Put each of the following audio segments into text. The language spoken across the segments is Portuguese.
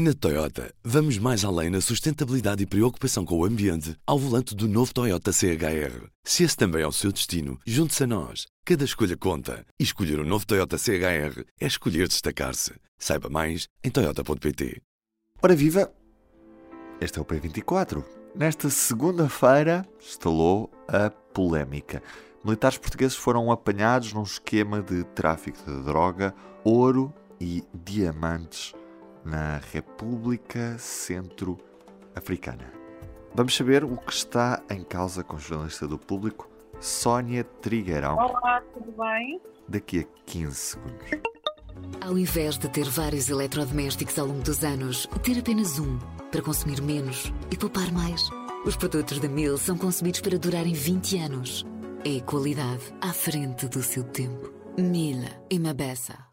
Na Toyota, vamos mais além na sustentabilidade e preocupação com o ambiente ao volante do novo Toyota CHR. Se esse também é o seu destino, junte-se a nós. Cada escolha conta. E escolher o um novo Toyota CHR é escolher destacar-se. Saiba mais em Toyota.pt. Ora viva! Este é o P24. Nesta segunda-feira estalou a polémica. Militares portugueses foram apanhados num esquema de tráfico de droga, ouro e diamantes na República Centro-Africana. Vamos saber o que está em causa com o jornalista do público, Sónia Trigueirão. Olá, tudo bem? Daqui a 15 segundos. Ao invés de ter vários eletrodomésticos ao longo dos anos, ter apenas um para consumir menos e poupar mais. Os produtos da Mil são concebidos para durarem 20 anos. É qualidade à frente do seu tempo. Mila e Mabessa.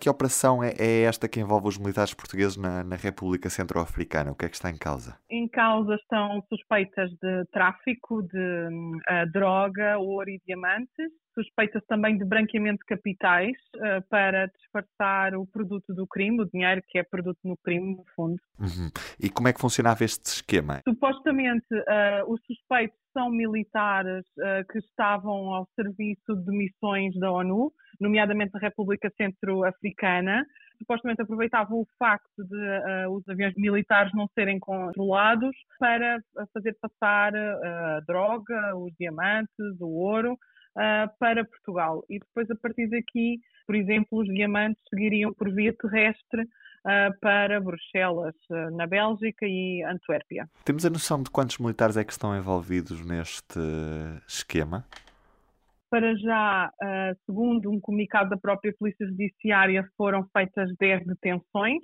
Que operação é, é, esta que envolve os militares portugueses na, na República Centro-Africana? O que é que está em causa? Em causa estão suspeitas de tráfico de uh, droga, ouro e diamantes, suspeitas também de branqueamento de capitais uh, para disfarçar o produto do crime, o dinheiro que é produto no crime, no fundo. Uhum. E como é que funcionava este esquema? Supostamente, uh, os suspeitos são militares uh, que estavam ao serviço de missões da ONU, nomeadamente da República Centro-Africana. Supostamente aproveitavam o facto de uh, os aviões militares não serem controlados para fazer passar a droga, os diamantes, o ouro uh, para Portugal. E depois, a partir daqui, por exemplo, os diamantes seguiriam por via terrestre uh, para Bruxelas, uh, na Bélgica e Antuérpia. Temos a noção de quantos militares é que estão envolvidos neste esquema? Para já, segundo um comunicado da própria Polícia Judiciária, foram feitas 10 detenções.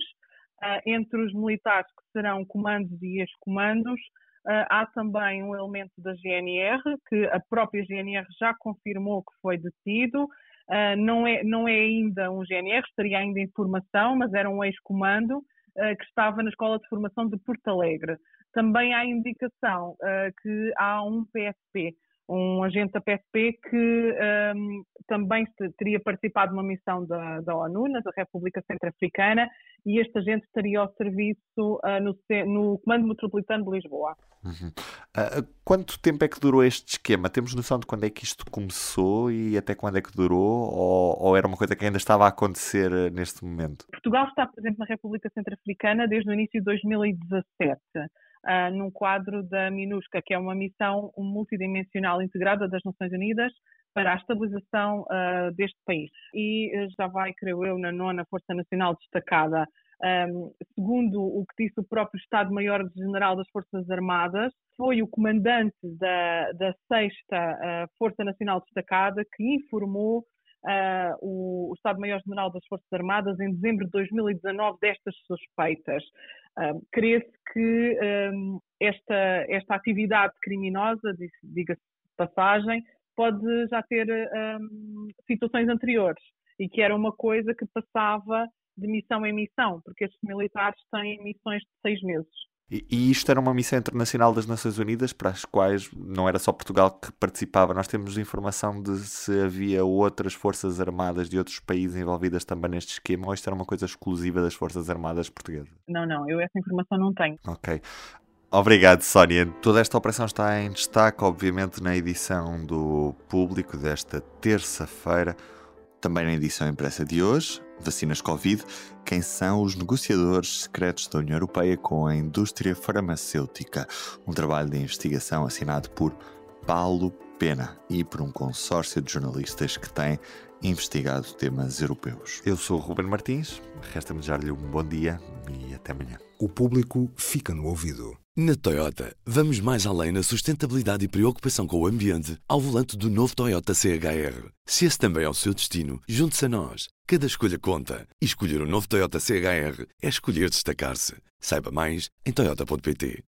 entre os militares que serão comandos e ex-comandos, Uh, há também um elemento da GNR, que a própria GNR já confirmou que foi detido. Não, é, não é ainda um GNR, estaria ainda em formação, mas era um ex-comando que estava na Escola de Formação de Porto Alegre. Também há indicação que há um PSP, um agente da PSP que um, também teria participado de uma missão da, da ONU, na República Centro-Africana, e este agente estaria ao serviço uh, no, no, Comando Metropolitano de Lisboa. Uhum. Uh, quanto tempo é que durou este esquema? Temos noção de quando é que isto começou e até quando é que durou? Ou, ou era uma coisa que ainda estava a acontecer uh, neste momento? Portugal está presente na República Centro-Africana desde o início de 2017 uh, num quadro da MINUSCA, que é uma missão multidimensional integrada das Nações Unidas para a estabilização uh, deste país. E uh, já vai, creio eu, na nona Força Nacional Destacada. Um, segundo o que disse o próprio Estado-Maior-General das Forças Armadas, foi o comandante da, da 6 Força Nacional Destacada que informou uh, o, o Estado-Maior-General das Forças Armadas em dezembro de 2019 destas suspeitas. Uh, Crê-se que um, esta, esta atividade criminosa, diga-se passagem, pode já ter um, situações anteriores e que era uma coisa que passava de missão em missão, porque estes militares têm missões de seis meses. E, e isto era uma missão internacional das Nações Unidas, para as quais não era só Portugal que participava. Nós temos informação de se havia outras forças armadas de outros países envolvidas também neste esquema, ou isto era uma coisa exclusiva das Forças Armadas Portuguesas? Não, não, eu essa informação não tenho. Ok. Obrigado, Sónia. Toda esta operação está em destaque, obviamente, na edição do público desta terça-feira. Também na edição impressa de hoje, vacinas Covid, quem são os negociadores secretos da União Europeia com a indústria farmacêutica. Um trabalho de investigação assinado por Paulo Pena e por um consórcio de jornalistas que tem investigado temas europeus. Eu sou o Ruben Martins, resta-me desejar-lhe um bom dia e até amanhã. O público fica no ouvido. Na Toyota, vamos mais além na sustentabilidade e preocupação com o ambiente ao volante do novo Toyota CHR. Se esse também é o seu destino, junte-se a nós. Cada escolha conta. E escolher o um novo Toyota CHR é escolher destacar-se. Saiba mais em Toyota.pt.